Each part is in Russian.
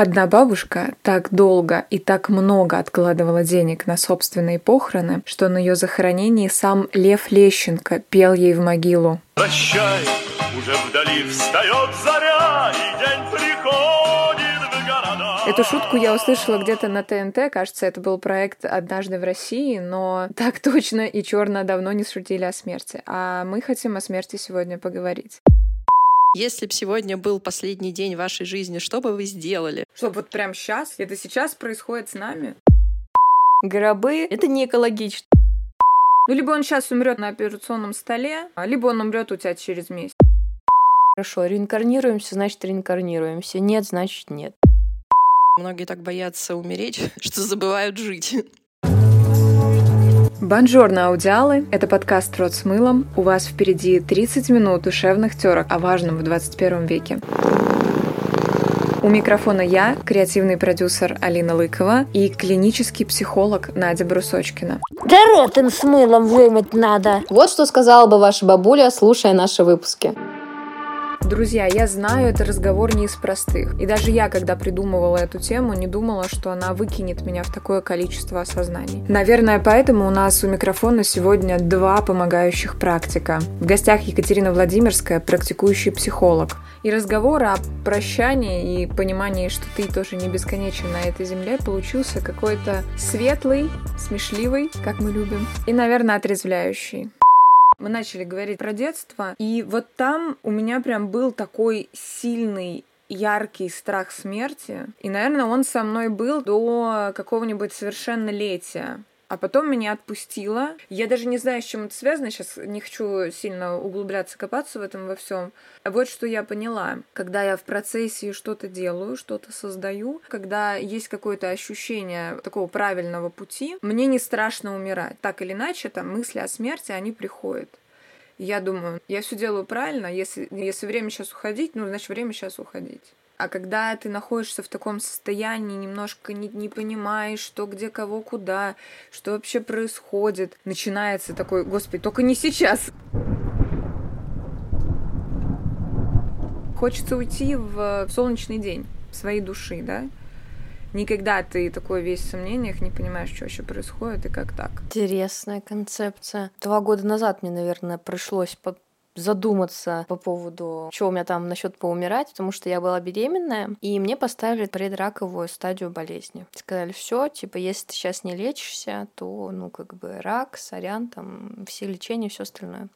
Одна бабушка так долго и так много откладывала денег на собственные похороны, что на ее захоронении сам Лев Лещенко пел ей в могилу. Прощай, уже вдали встает заря, и день приходит в города. Эту шутку я услышала где-то на ТНТ, кажется, это был проект «Однажды в России», но так точно и черно давно не шутили о смерти. А мы хотим о смерти сегодня поговорить. Если бы сегодня был последний день вашей жизни, что бы вы сделали? Что, вот прямо сейчас? Это сейчас происходит с нами? Гробы — это не экологично. Ну, либо он сейчас умрет на операционном столе, а либо он умрет у тебя через месяц. Хорошо, реинкарнируемся, значит реинкарнируемся. Нет, значит нет. Многие так боятся умереть, что забывают жить. Бонжорно, аудиалы! Это подкаст «Рот с мылом». У вас впереди 30 минут душевных терок о важном в 21 веке. У микрофона я, креативный продюсер Алина Лыкова и клинический психолог Надя Брусочкина. Да рот им с мылом вымыть надо. Вот что сказала бы ваша бабуля, слушая наши выпуски. Друзья, я знаю, это разговор не из простых. И даже я, когда придумывала эту тему, не думала, что она выкинет меня в такое количество осознаний. Наверное, поэтому у нас у микрофона сегодня два помогающих практика. В гостях Екатерина Владимирская, практикующий психолог. И разговор о прощании и понимании, что ты тоже не бесконечен на этой земле, получился какой-то светлый, смешливый, как мы любим, и, наверное, отрезвляющий. Мы начали говорить про детство, и вот там у меня прям был такой сильный яркий страх смерти. И, наверное, он со мной был до какого-нибудь совершеннолетия а потом меня отпустило. Я даже не знаю, с чем это связано, сейчас не хочу сильно углубляться, копаться в этом во всем. А вот что я поняла. Когда я в процессе что-то делаю, что-то создаю, когда есть какое-то ощущение такого правильного пути, мне не страшно умирать. Так или иначе, там мысли о смерти, они приходят. Я думаю, я все делаю правильно, если, если время сейчас уходить, ну, значит, время сейчас уходить. А когда ты находишься в таком состоянии, немножко не, не понимаешь, что где кого куда, что вообще происходит, начинается такой, господи, только не сейчас. Хочется уйти в солнечный день своей души, да? Никогда ты такой весь в сомнениях, не понимаешь, что вообще происходит и как так. Интересная концепция. Два года назад мне, наверное, пришлось задуматься по поводу, что у меня там насчет поумирать, потому что я была беременная, и мне поставили предраковую стадию болезни. Сказали, все, типа, если ты сейчас не лечишься, то, ну, как бы рак, сорян, там, все лечения, все остальное.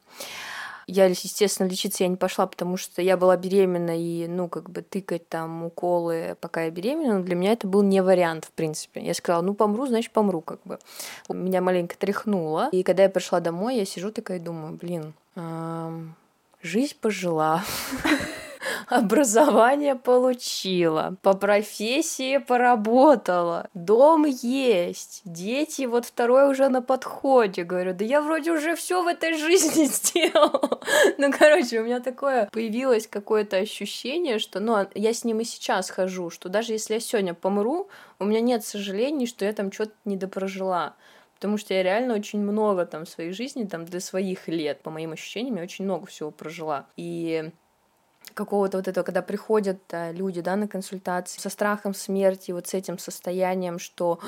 Я, естественно, лечиться я не пошла, потому что я была беременна, и, ну, как бы тыкать там уколы, пока я беременна, для меня это был не вариант, в принципе. Я сказала, ну, помру, значит, помру, как бы. Меня маленько тряхнуло. И когда я пришла домой, я сижу такая и думаю, блин, жизнь пожила. образование получила, по профессии поработала, дом есть, дети вот второй уже на подходе. Говорю, да я вроде уже все в этой жизни сделала. Ну, короче, у меня такое появилось какое-то ощущение, что, ну, я с ним и сейчас хожу, что даже если я сегодня помру, у меня нет сожалений, что я там что-то недопрожила потому что я реально очень много там в своей жизни, там для своих лет, по моим ощущениям, я очень много всего прожила. И какого-то вот этого, когда приходят э, люди, да, на консультации со страхом смерти, вот с этим состоянием, что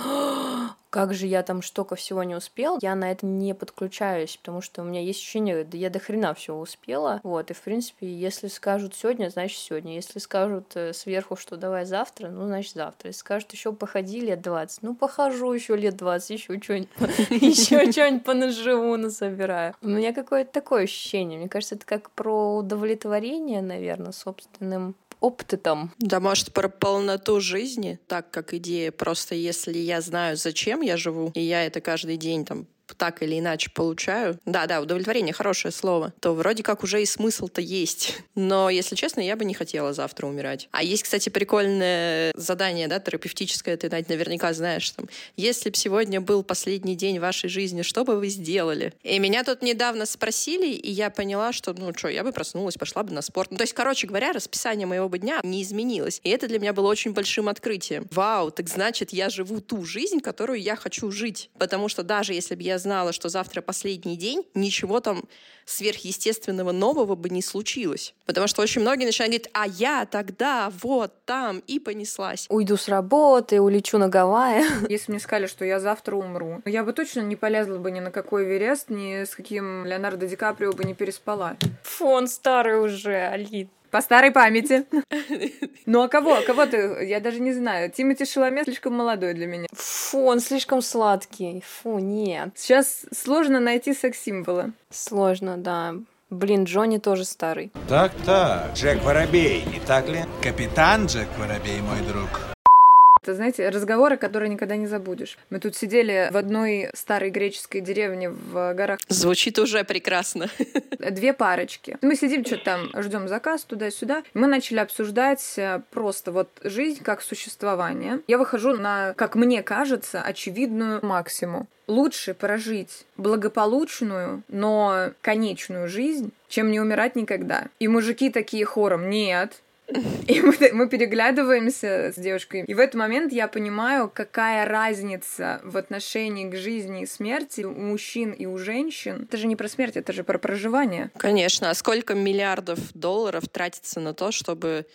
как же я там столько всего не успел, я на это не подключаюсь, потому что у меня есть ощущение, да я до хрена всего успела, вот, и в принципе, если скажут сегодня, значит сегодня, если скажут э, сверху, что давай завтра, ну, значит завтра, если скажут еще походи лет 20, ну, похожу еще лет 20, еще что-нибудь, еще что-нибудь понаживу, насобираю. У меня какое-то такое ощущение, мне кажется, это как про удовлетворение, наверное, собственным опытом. Да, может, про полноту жизни, так как идея. Просто если я знаю, зачем я живу, и я это каждый день там так или иначе получаю, да-да, удовлетворение хорошее слово, то вроде как уже и смысл-то есть. Но, если честно, я бы не хотела завтра умирать. А есть, кстати, прикольное задание, да, терапевтическое, ты наверняка знаешь, там, если бы сегодня был последний день вашей жизни, что бы вы сделали? И меня тут недавно спросили, и я поняла, что, ну что, я бы проснулась, пошла бы на спорт. Ну, то есть, короче говоря, расписание моего бы дня не изменилось. И это для меня было очень большим открытием. Вау, так значит, я живу ту жизнь, которую я хочу жить. Потому что даже если бы я я знала, что завтра последний день, ничего там сверхъестественного нового бы не случилось. Потому что очень многие начинают говорить, а я тогда вот там и понеслась. Уйду с работы, улечу на Гавайи. Если мне сказали, что я завтра умру, я бы точно не полезла бы ни на какой Эверест, ни с каким Леонардо Ди Каприо бы не переспала. Фу, он старый уже, Алин. По старой памяти. Ну а кого? Кого ты? Я даже не знаю. Тимати Шаломе слишком молодой для меня. Фу, он слишком сладкий. Фу, нет. Сейчас сложно найти секс-символы. Сложно, да. Блин, Джонни тоже старый. Так-так, Джек Воробей, не так ли? Капитан Джек Воробей, мой друг. Это, знаете, разговоры, которые никогда не забудешь. Мы тут сидели в одной старой греческой деревне в горах. Звучит уже прекрасно. Две парочки. Мы сидим, что-то там, ждем заказ туда-сюда. Мы начали обсуждать э, просто вот жизнь как существование. Я выхожу на, как мне кажется, очевидную максимум. Лучше прожить благополучную, но конечную жизнь, чем не умирать никогда. И мужики такие хором, нет, и мы, мы переглядываемся с девушкой. И в этот момент я понимаю, какая разница в отношении к жизни и смерти у мужчин и у женщин. Это же не про смерть, это же про проживание. Конечно. А сколько миллиардов долларов тратится на то, чтобы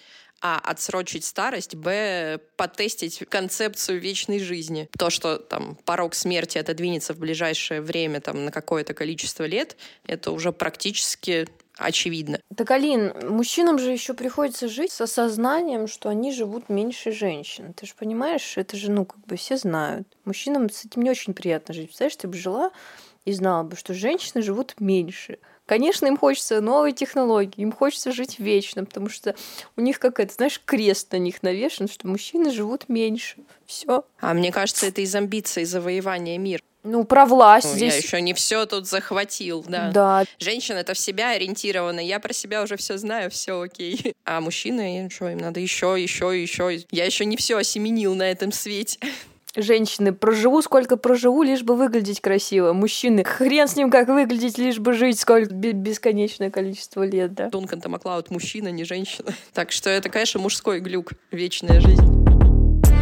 а. Отсрочить старость, Б. Потестить концепцию вечной жизни. То, что там порог смерти отодвинется в ближайшее время там, на какое-то количество лет, это уже практически очевидно. Так, Алин, мужчинам же еще приходится жить с осознанием, что они живут меньше женщин. Ты же понимаешь, это же, ну, как бы все знают. Мужчинам с этим не очень приятно жить. Представляешь, ты бы жила и знала бы, что женщины живут меньше. Конечно, им хочется новой технологии, им хочется жить вечно, потому что у них как это, знаешь, крест на них навешен, что мужчины живут меньше. Все. А мне кажется, это из амбиций завоевания мира. Ну, про власть Ну, здесь. Я еще не все тут захватил, да. Да, Женщина это в себя ориентирована. Я про себя уже все знаю, все окей. А мужчины, что, им надо еще, еще, еще. Я еще не все осеменил на этом свете. женщины, проживу сколько проживу, лишь бы выглядеть красиво. Мужчины, хрен с ним как выглядеть, лишь бы жить сколько бе- бесконечное количество лет, да. Дункан Тамаклауд мужчина, не женщина. Так что это, конечно, мужской глюк. Вечная жизнь.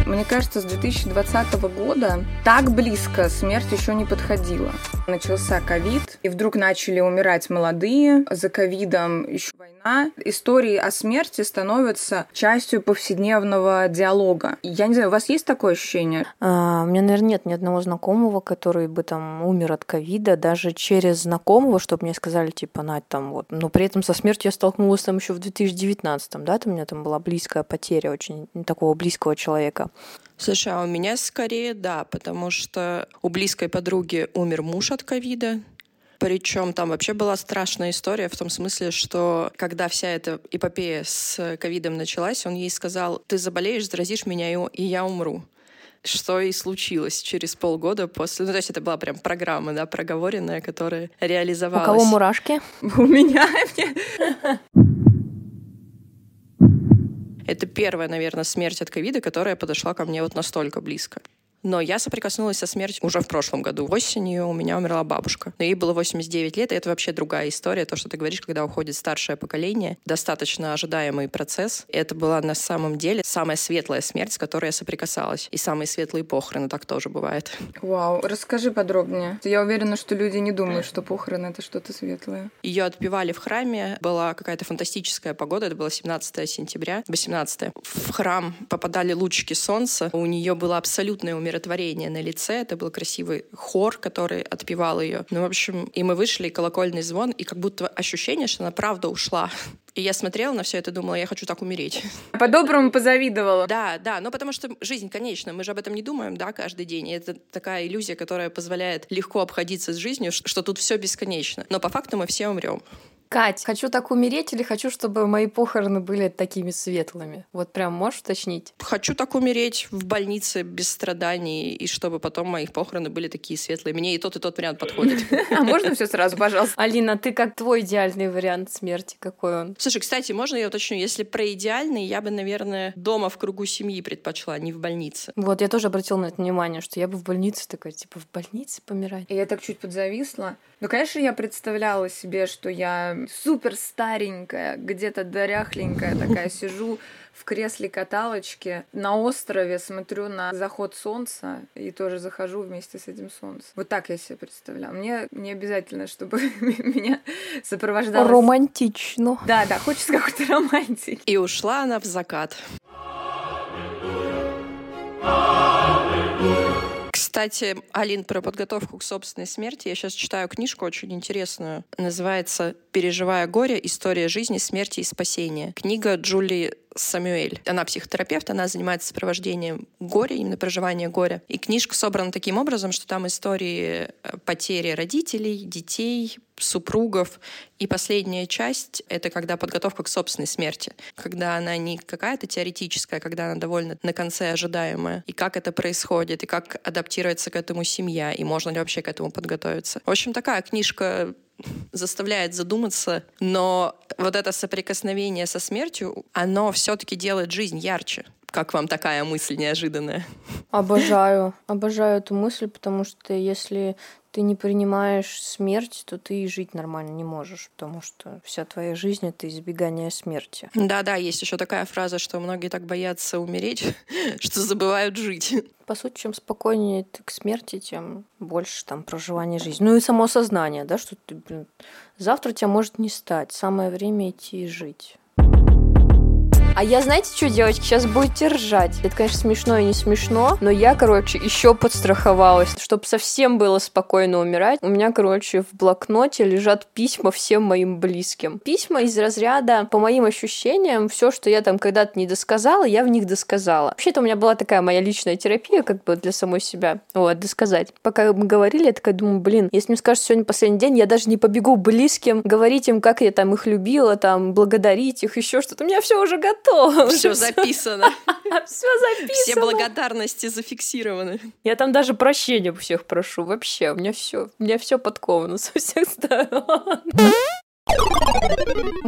Мне кажется, с 2020 года так близко смерть еще не подходила. Начался ковид, и вдруг начали умирать молодые. За ковидом еще война. Истории о смерти становятся частью повседневного диалога. Я не знаю, у вас есть такое ощущение? А, у меня, наверное, нет ни одного знакомого, который бы там умер от ковида, даже через знакомого, чтобы мне сказали, типа, Надь, там вот. Но при этом со смертью я столкнулась там еще в 2019, да, там у меня там была близкая потеря очень такого близкого человека. Слушай, а у меня скорее да, потому что у близкой подруги умер муж от ковида. Причем там вообще была страшная история в том смысле, что когда вся эта эпопея с ковидом началась, он ей сказал, ты заболеешь, заразишь меня, и я умру. Что и случилось через полгода после... Ну, то есть это была прям программа, да, проговоренная, которая У реализовалась. кого мурашки? У меня Это первая, наверное, смерть от ковида, которая подошла ко мне вот настолько близко. Но я соприкоснулась со смертью уже в прошлом году. Осенью у меня умерла бабушка. Но ей было 89 лет, и это вообще другая история. То, что ты говоришь, когда уходит старшее поколение. Достаточно ожидаемый процесс. Это была на самом деле самая светлая смерть, с которой я соприкасалась. И самые светлые похороны, так тоже бывает. Вау, расскажи подробнее. Я уверена, что люди не думают, что похороны это что-то светлое. Ее отпевали в храме. Была какая-то фантастическая погода. Это было 17 сентября, 18 В храм попадали лучики солнца. У нее было абсолютное умиротворение на лице. Это был красивый хор, который отпевал ее. Ну, в общем, и мы вышли, и колокольный звон, и как будто ощущение, что она правда ушла. И я смотрела на все это думала, я хочу так умереть. По-доброму позавидовала. Да, да, но потому что жизнь конечна, мы же об этом не думаем, да, каждый день. И это такая иллюзия, которая позволяет легко обходиться с жизнью, что тут все бесконечно. Но по факту мы все умрем. Кать, хочу так умереть или хочу, чтобы мои похороны были такими светлыми? Вот прям можешь уточнить? Хочу так умереть в больнице без страданий, и чтобы потом мои похороны были такие светлые. Мне и тот, и тот вариант подходит. А можно все сразу, пожалуйста? Алина, ты как твой идеальный вариант смерти? Какой он? Слушай, кстати, можно я уточню? Если про идеальный, я бы, наверное, дома в кругу семьи предпочла, не в больнице. Вот, я тоже обратила на это внимание, что я бы в больнице такая, типа, в больнице помирать. И я так чуть подзависла. Ну, конечно, я представляла себе, что я супер старенькая, где-то доряхленькая такая сижу в кресле каталочке на острове смотрю на заход солнца и тоже захожу вместе с этим солнцем. Вот так я себе представляла. Мне не обязательно, чтобы меня сопровождало... Романтично. Да, да, хочется какой-то романтики. И ушла она в закат. Кстати, Алин, про подготовку к собственной смерти. Я сейчас читаю книжку очень интересную. Называется «Переживая горе. История жизни, смерти и спасения». Книга Джули Самюэль. Она психотерапевт, она занимается сопровождением горя, именно проживания горя. И книжка собрана таким образом, что там истории э, потери родителей, детей, супругов. И последняя часть — это когда подготовка к собственной смерти. Когда она не какая-то теоретическая, когда она довольно на конце ожидаемая. И как это происходит, и как адаптируется к этому семья, и можно ли вообще к этому подготовиться. В общем, такая книжка заставляет задуматься, но вот это соприкосновение со смертью, оно все-таки делает жизнь ярче. Как вам такая мысль неожиданная? Обожаю, обожаю эту мысль, потому что если ты не принимаешь смерть, то ты и жить нормально не можешь, потому что вся твоя жизнь это избегание смерти. Да-да, есть еще такая фраза, что многие так боятся умереть, что забывают жить. По сути, чем спокойнее ты к смерти, тем больше там проживания жизни. Ну и само сознание, да, что ты, блин, завтра тебя может не стать. Самое время идти и жить. А я, знаете, что, девочки, сейчас будете ржать. Это, конечно, смешно и не смешно, но я, короче, еще подстраховалась, чтобы совсем было спокойно умирать. У меня, короче, в блокноте лежат письма всем моим близким. Письма из разряда, по моим ощущениям, все, что я там когда-то не досказала, я в них досказала. Вообще-то у меня была такая моя личная терапия, как бы для самой себя. Вот, досказать. Пока мы говорили, я такая думаю, блин, если мне скажут сегодня последний день, я даже не побегу близким говорить им, как я там их любила, там, благодарить их, еще что-то. У меня все уже готово готово. Все записано. Все записано. Все благодарности зафиксированы. Я там даже прощения у всех прошу. Вообще, у меня все, у меня все подковано со всех сторон.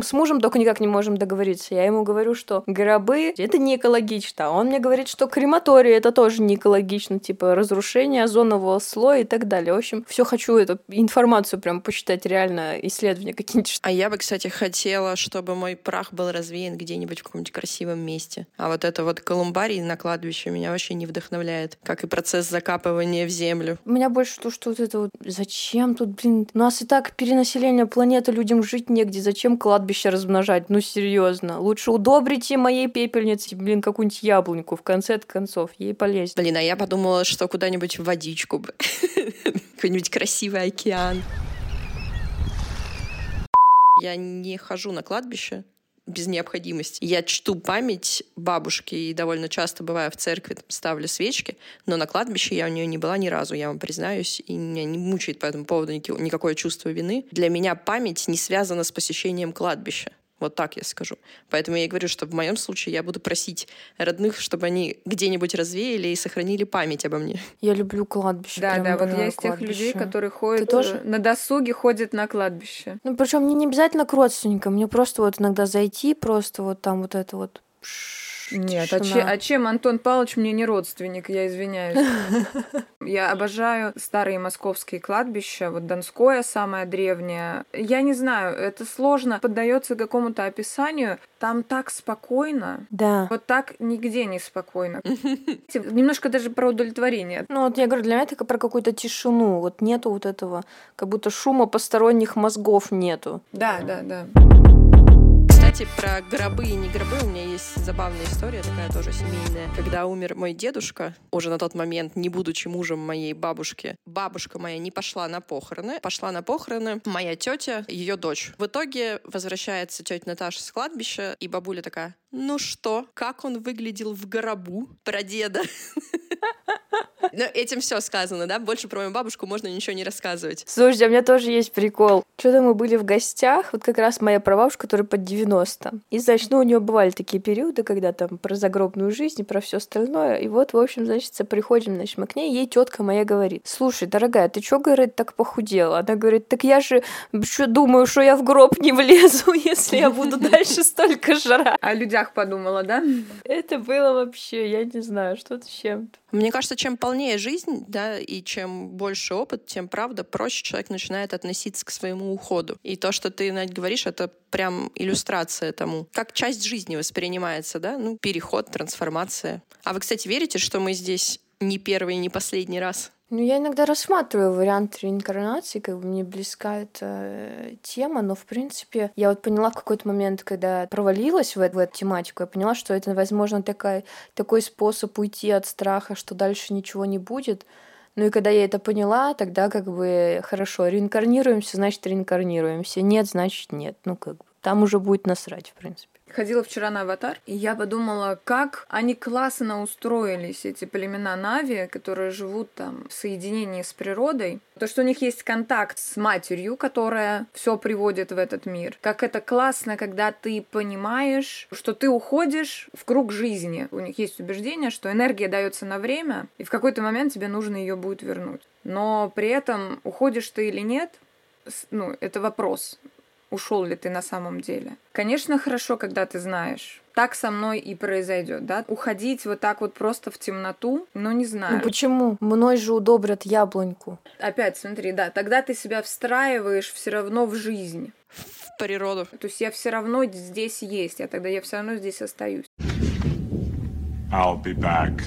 С мужем только никак не можем договориться. Я ему говорю, что гробы — это не экологично. Он мне говорит, что крематория — это тоже не экологично. Типа разрушение озонового слоя и так далее. В общем, все хочу эту информацию прям почитать, реально исследования какие-нибудь. А я бы, кстати, хотела, чтобы мой прах был развеян где-нибудь в каком-нибудь красивом месте. А вот это вот колумбарий на кладбище меня вообще не вдохновляет. Как и процесс закапывания в землю. У меня больше то, что вот это вот... Зачем тут, блин? У нас и так перенаселение планеты, людям жить негде. Зачем кладбище размножать? Ну, серьезно. Лучше удобрите моей пепельнице, блин, какую-нибудь яблоньку. В конце концов, ей полезно. Блин, а я подумала, что куда-нибудь в водичку бы. Какой-нибудь красивый океан. Я не хожу на кладбище, без необходимости. Я чту память бабушки и довольно часто бываю в церкви, там, ставлю свечки, но на кладбище я у нее не была ни разу, я вам признаюсь, и меня не мучает по этому поводу никакое чувство вины. Для меня память не связана с посещением кладбища. Вот так я скажу. Поэтому я и говорю, что в моем случае я буду просить родных, чтобы они где-нибудь развеяли и сохранили память обо мне. Я люблю кладбище. Да, да, вот я из тех кладбище. людей, которые ходят Ты тоже? э, на досуге, ходят на кладбище. Ну, причем мне не обязательно к родственникам, мне просто вот иногда зайти, просто вот там вот это вот. пш, Нет, а, че- а чем Антон Павлович мне не родственник, я извиняюсь. Я обожаю старые московские кладбища, вот Донское самое древнее. Я не знаю, это сложно поддается какому-то описанию. Там так спокойно, Да. вот так нигде не спокойно. Немножко даже про удовлетворение. Ну вот я говорю, для меня это про какую-то тишину. Вот нету вот этого, как будто шума посторонних мозгов нету. Да, да, да. Кстати, про гробы и не гробы у меня есть забавная история, такая тоже семейная. Когда умер мой дедушка, уже на тот момент, не будучи мужем моей бабушки, бабушка моя не пошла на похороны. Пошла на похороны моя тетя, ее дочь. В итоге возвращается тетя Наташа с кладбища, и бабуля такая, ну что, как он выглядел в гробу про деда? Ну, этим все сказано, да? Больше про мою бабушку можно ничего не рассказывать. Слушайте, а у меня тоже есть прикол. Что-то мы были в гостях, вот как раз моя прабабушка, которая под 90. И, значит, ну, у нее бывали такие периоды, когда там про загробную жизнь и про все остальное. И вот, в общем, значит, приходим, значит, мы к ней, ей тетка моя говорит, слушай, дорогая, ты что, говорит, так похудела? Она говорит, так я же что думаю, что я в гроб не влезу, если я буду дальше столько жрать. О людях подумала, да? Это было вообще, я не знаю, что-то с чем-то. Мне кажется, чем полнее жизнь, да, и чем больше опыт, тем, правда, проще человек начинает относиться к своему уходу. И то, что ты, Надь, говоришь, это прям иллюстрация тому, как часть жизни воспринимается, да, ну, переход, трансформация. А вы, кстати, верите, что мы здесь не первый не последний раз? Ну, я иногда рассматриваю вариант реинкарнации, как бы мне близка эта э, тема, но, в принципе, я вот поняла в какой-то момент, когда провалилась в, в эту тематику, я поняла, что это, возможно, такая, такой способ уйти от страха, что дальше ничего не будет. Ну и когда я это поняла, тогда как бы хорошо, реинкарнируемся, значит реинкарнируемся. Нет, значит нет. Ну как бы там уже будет насрать, в принципе. Ходила вчера на аватар, и я подумала, как они классно устроились, эти племена Нави, которые живут там в соединении с природой. То, что у них есть контакт с матерью, которая все приводит в этот мир. Как это классно, когда ты понимаешь, что ты уходишь в круг жизни. У них есть убеждение, что энергия дается на время, и в какой-то момент тебе нужно ее будет вернуть. Но при этом уходишь ты или нет, ну, это вопрос ушел ли ты на самом деле. Конечно, хорошо, когда ты знаешь. Так со мной и произойдет, да? Уходить вот так вот просто в темноту, ну не знаю. Ну почему? Мной же удобрят яблоньку. Опять, смотри, да, тогда ты себя встраиваешь все равно в жизнь. В природу. То есть я все равно здесь есть, а тогда я все равно здесь остаюсь. I'll be back.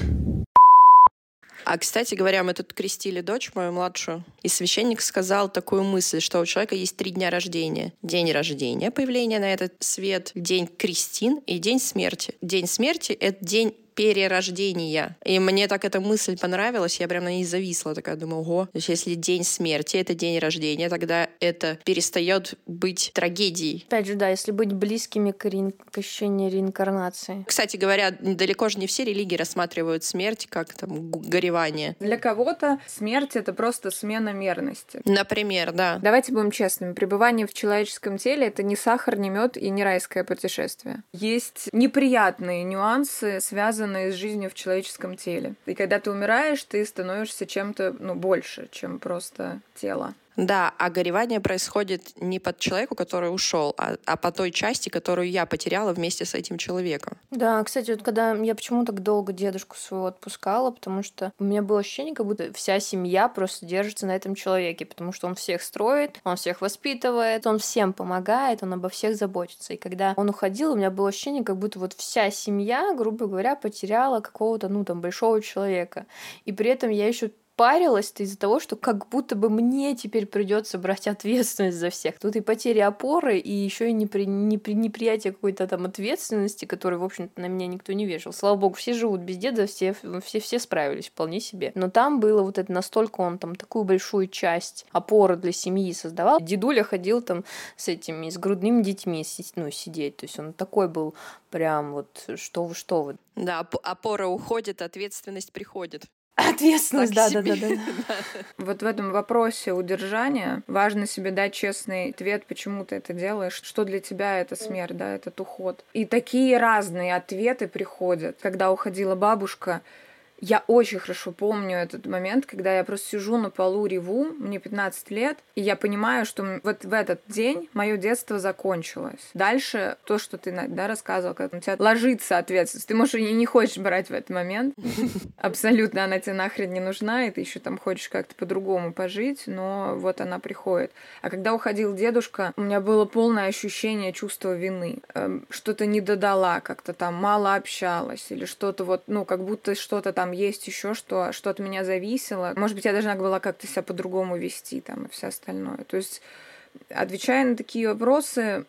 А, кстати говоря, мы тут крестили дочь мою младшую, и священник сказал такую мысль, что у человека есть три дня рождения. День рождения, появления на этот свет, день крестин и день смерти. День смерти — это день перерождения. И мне так эта мысль понравилась, я прям на ней зависла, такая думаю, ого, то есть если день смерти — это день рождения, тогда это перестает быть трагедией. Опять же, да, если быть близкими к, реин... к ощущению реинкарнации. Кстати говоря, далеко же не все религии рассматривают смерть как там горевание. Для кого-то смерть — это просто смена мерности. Например, да. Давайте будем честными. Пребывание в человеческом теле — это не сахар, не мед и не райское путешествие. Есть неприятные нюансы, связанные связанные с жизнью в человеческом теле. И когда ты умираешь, ты становишься чем-то ну, больше, чем просто тело. Да, а горевание происходит не под человеку, который ушел, а, а по той части, которую я потеряла вместе с этим человеком. Да, кстати, вот когда я почему так долго дедушку своего отпускала, потому что у меня было ощущение, как будто вся семья просто держится на этом человеке, потому что он всех строит, он всех воспитывает, он всем помогает, он обо всех заботится. И когда он уходил, у меня было ощущение, как будто вот вся семья, грубо говоря, потеряла какого-то, ну, там, большого человека. И при этом я еще парилась-то из-за того, что как будто бы мне теперь придется брать ответственность за всех. Тут и потеря опоры, и еще и непри... Непри... неприятие какой-то там ответственности, которой, в общем-то, на меня никто не вешал. Слава богу, все живут без деда, все, все, все справились вполне себе. Но там было вот это настолько он там такую большую часть опоры для семьи создавал. Дедуля ходил там с этими, с грудными детьми ну, сидеть. То есть он такой был прям вот, что вы, что вы. Да, опора уходит, ответственность приходит. Ответственность, да, да, да, да. Вот в этом вопросе удержания важно себе дать честный ответ, почему ты это делаешь, что для тебя это смерть, да, этот уход. И такие разные ответы приходят. Когда уходила бабушка, я очень хорошо помню этот момент, когда я просто сижу на полу, реву, мне 15 лет, и я понимаю, что вот в этот день мое детство закончилось. Дальше то, что ты да, рассказывал, как у тебя ложится ответственность. Ты, может, и не хочешь брать в этот момент. Абсолютно она тебе нахрен не нужна, и ты еще там хочешь как-то по-другому пожить, но вот она приходит. А когда уходил дедушка, у меня было полное ощущение чувства вины. Эм, что-то не додала, как-то там мало общалась, или что-то вот, ну, как будто что-то там есть еще что, что от меня зависело. Может быть, я должна была как-то себя по-другому вести там и все остальное. То есть, отвечая на такие вопросы,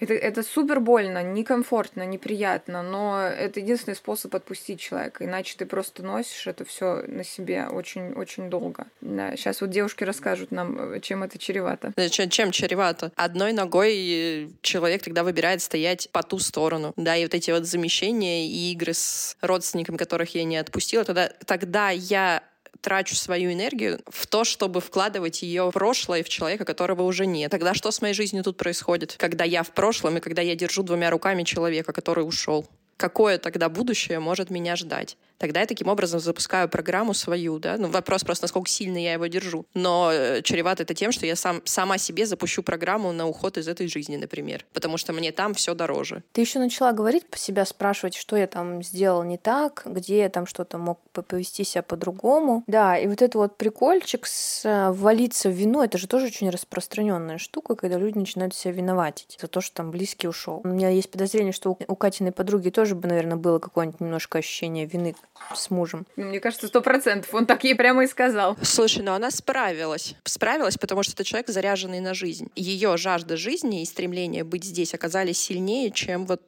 это, это супер больно, некомфортно, неприятно, но это единственный способ отпустить человека, иначе ты просто носишь это все на себе очень-очень долго. Да, сейчас вот девушки расскажут нам, чем это чревато. Чем, чем чревато? Одной ногой человек тогда выбирает стоять по ту сторону, да, и вот эти вот замещения и игры с родственниками, которых я не отпустила, тогда, тогда я трачу свою энергию в то, чтобы вкладывать ее в прошлое, в человека, которого уже нет. Тогда что с моей жизнью тут происходит? Когда я в прошлом и когда я держу двумя руками человека, который ушел. Какое тогда будущее может меня ждать? Тогда я таким образом запускаю программу свою, да. Ну, вопрос просто, насколько сильно я его держу. Но э, чревато это тем, что я сам, сама себе запущу программу на уход из этой жизни, например. Потому что мне там все дороже. Ты еще начала говорить по себя, спрашивать, что я там сделал не так, где я там что-то мог повести себя по-другому. Да, и вот это вот прикольчик с э, валиться в вину, это же тоже очень распространенная штука, когда люди начинают себя виноватить за то, что там близкий ушел. У меня есть подозрение, что у Катиной подруги тоже бы, наверное, было какое-нибудь немножко ощущение вины с мужем. Ну, Мне кажется, сто процентов. Он так ей прямо и сказал. Слушай, ну она справилась. Справилась, потому что это человек, заряженный на жизнь. Ее жажда жизни и стремление быть здесь оказались сильнее, чем вот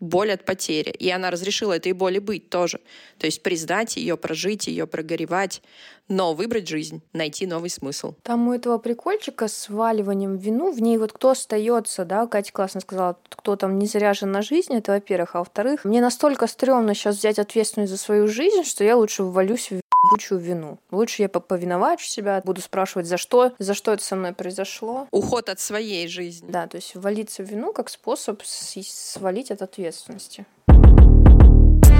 боль от потери. И она разрешила этой боли быть тоже. То есть признать ее, прожить ее, прогоревать, но выбрать жизнь, найти новый смысл. Там у этого прикольчика с сваливанием в вину, в ней вот кто остается, да, Катя классно сказала, кто там не заряжен на жизнь, это во-первых, а во-вторых, мне настолько стрёмно сейчас взять ответственность за свою жизнь, что я лучше ввалюсь в ебучую вину. Лучше я по- повиновачу себя, буду спрашивать, за что, за что это со мной произошло. Уход от своей жизни. Да, то есть ввалиться в вину как способ свалить от ответственности.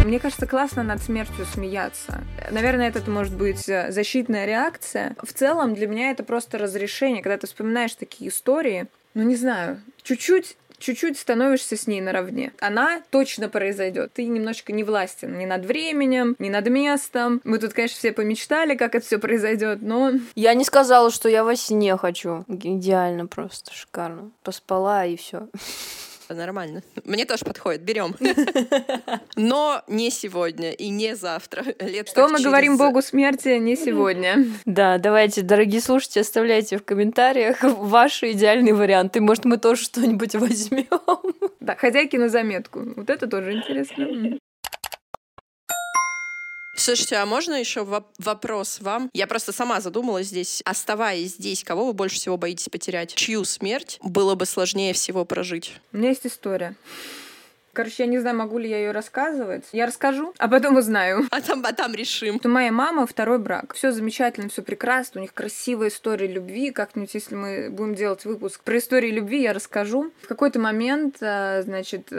Мне кажется, классно над смертью смеяться. Наверное, это может быть э, защитная реакция. В целом, для меня это просто разрешение, когда ты вспоминаешь такие истории. Ну, не знаю, чуть-чуть чуть-чуть становишься с ней наравне. Она точно произойдет. Ты немножечко не властен ни над временем, ни над местом. Мы тут, конечно, все помечтали, как это все произойдет, но Я не сказала, что я во сне хочу. Идеально просто, шикарно. Поспала и все. Нормально. Мне тоже подходит. Берем. Но не сегодня и не завтра. Лет что мы через- говорим Богу смерти не сегодня. Да, давайте, дорогие слушатели, оставляйте в комментариях ваши идеальные варианты. Может, мы тоже что-нибудь возьмем. Да, хозяйки на заметку. Вот это тоже интересно. Слушайте, а можно еще воп- вопрос вам? Я просто сама задумалась здесь. Оставаясь здесь, кого вы больше всего боитесь потерять? Чью смерть было бы сложнее всего прожить? У меня есть история. Короче, я не знаю, могу ли я ее рассказывать. Я расскажу, а потом узнаю. А там, а там решим. У моей мамы второй брак. Все замечательно, все прекрасно. У них красивая история любви. Как-нибудь, если мы будем делать выпуск про историю любви, я расскажу. В какой-то момент, э, значит,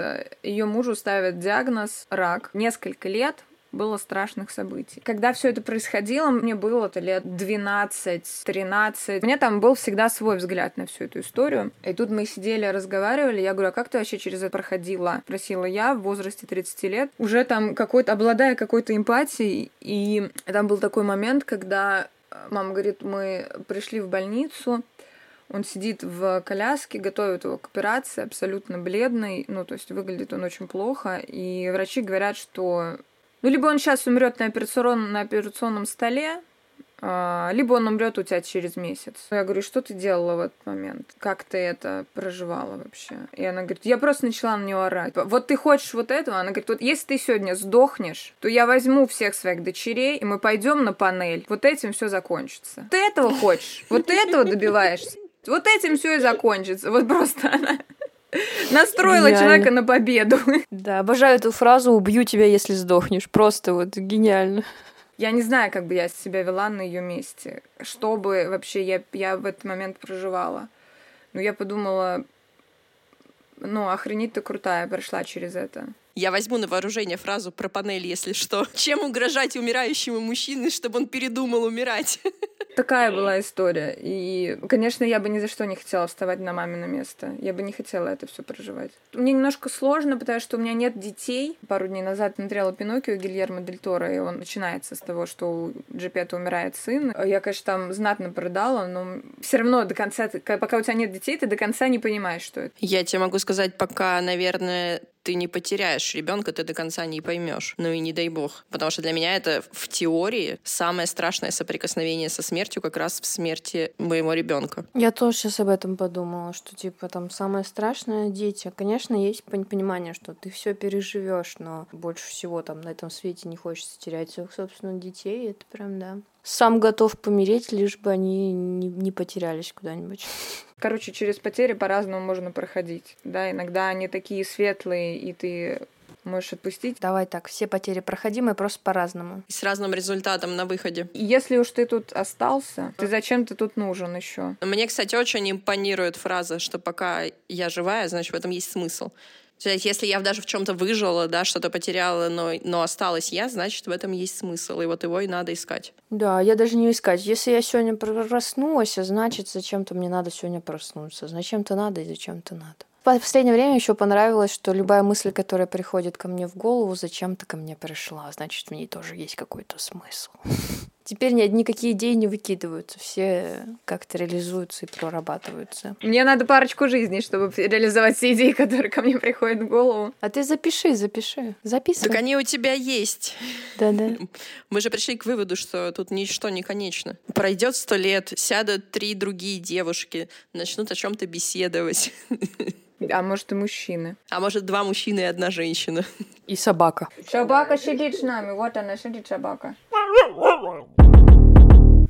ее мужу ставят диагноз рак. Несколько лет было страшных событий. Когда все это происходило, мне было это лет 12-13. У меня там был всегда свой взгляд на всю эту историю. И тут мы сидели, разговаривали. Я говорю, а как ты вообще через это проходила? Спросила я в возрасте 30 лет. Уже там какой-то, обладая какой-то эмпатией. И там был такой момент, когда э, мама говорит, мы пришли в больницу, он сидит в коляске, готовят его к операции, абсолютно бледный, ну, то есть выглядит он очень плохо, и врачи говорят, что ну, либо он сейчас умрет на, операционном, на операционном столе, а, либо он умрет у тебя через месяц. Я говорю, что ты делала в этот момент? Как ты это проживала вообще? И она говорит, я просто начала на нее орать. Вот ты хочешь вот этого? Она говорит, вот если ты сегодня сдохнешь, то я возьму всех своих дочерей, и мы пойдем на панель. Вот этим все закончится. Ты этого хочешь? Вот этого добиваешься? Вот этим все и закончится. Вот просто она настроила Гениально. человека на победу. Да, обожаю эту фразу «убью тебя, если сдохнешь». Просто вот гениально. Я не знаю, как бы я себя вела на ее месте. Что бы вообще я, я в этот момент проживала. Но я подумала, ну, охренеть ты крутая, прошла через это. Я возьму на вооружение фразу про панель, если что. Чем угрожать умирающему мужчине, чтобы он передумал умирать? Такая была история. И, конечно, я бы ни за что не хотела вставать на мамино место. Я бы не хотела это все проживать. Мне немножко сложно, потому что у меня нет детей. Пару дней назад смотрела Пиноккио Гильермо Дель Торо, и он начинается с того, что у Джепета умирает сын. Я, конечно, там знатно продала, но все равно до конца, пока у тебя нет детей, ты до конца не понимаешь, что это. Я тебе могу сказать, пока, наверное, ты не потеряешь ребенка, ты до конца не поймешь. Ну и не дай бог. Потому что для меня это в теории самое страшное соприкосновение со смертью как раз в смерти моего ребенка. Я тоже сейчас об этом подумала, что типа там самое страшное дети. Конечно, есть пон- понимание, что ты все переживешь, но больше всего там на этом свете не хочется терять своих собственных детей. Это прям да. Сам готов помереть, лишь бы они не, не потерялись куда-нибудь. Короче, через потери по-разному можно проходить. Да, иногда они такие светлые, и ты можешь отпустить. Давай так, все потери проходимые, просто по-разному. И с разным результатом на выходе. И Если уж ты тут остался, ты зачем ты тут нужен еще? Мне, кстати, очень импонирует фраза, что пока я живая, значит, в этом есть смысл. То если я даже в чем-то выжила, да, что-то потеряла, но, но осталась я, значит, в этом есть смысл, и вот его и надо искать. Да, я даже не искать. Если я сегодня проснулась, значит, зачем-то мне надо сегодня проснуться. Зачем-то надо и зачем-то надо. В последнее время еще понравилось, что любая мысль, которая приходит ко мне в голову, зачем-то ко мне пришла. Значит, в ней тоже есть какой-то смысл. Теперь ни, никакие идеи не выкидываются, все как-то реализуются и прорабатываются. Мне надо парочку жизней, чтобы реализовать все идеи, которые ко мне приходят в голову. А ты запиши, запиши, записывай. Так они у тебя есть. Да-да. Мы же пришли к выводу, что тут ничто не конечно. Пройдет сто лет, сядут три другие девушки, начнут о чем-то беседовать. А может и мужчины. А может два мужчины и одна женщина. И собака. Собака сидит с нами, вот она сидит собака.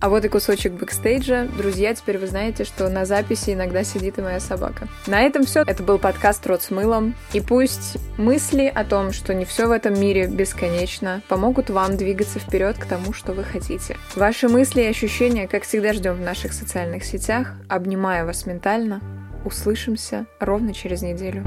А вот и кусочек бэкстейджа. Друзья, теперь вы знаете, что на записи иногда сидит и моя собака. На этом все. Это был подкаст «Рот с мылом». И пусть мысли о том, что не все в этом мире бесконечно, помогут вам двигаться вперед к тому, что вы хотите. Ваши мысли и ощущения, как всегда, ждем в наших социальных сетях. Обнимаю вас ментально. Услышимся ровно через неделю.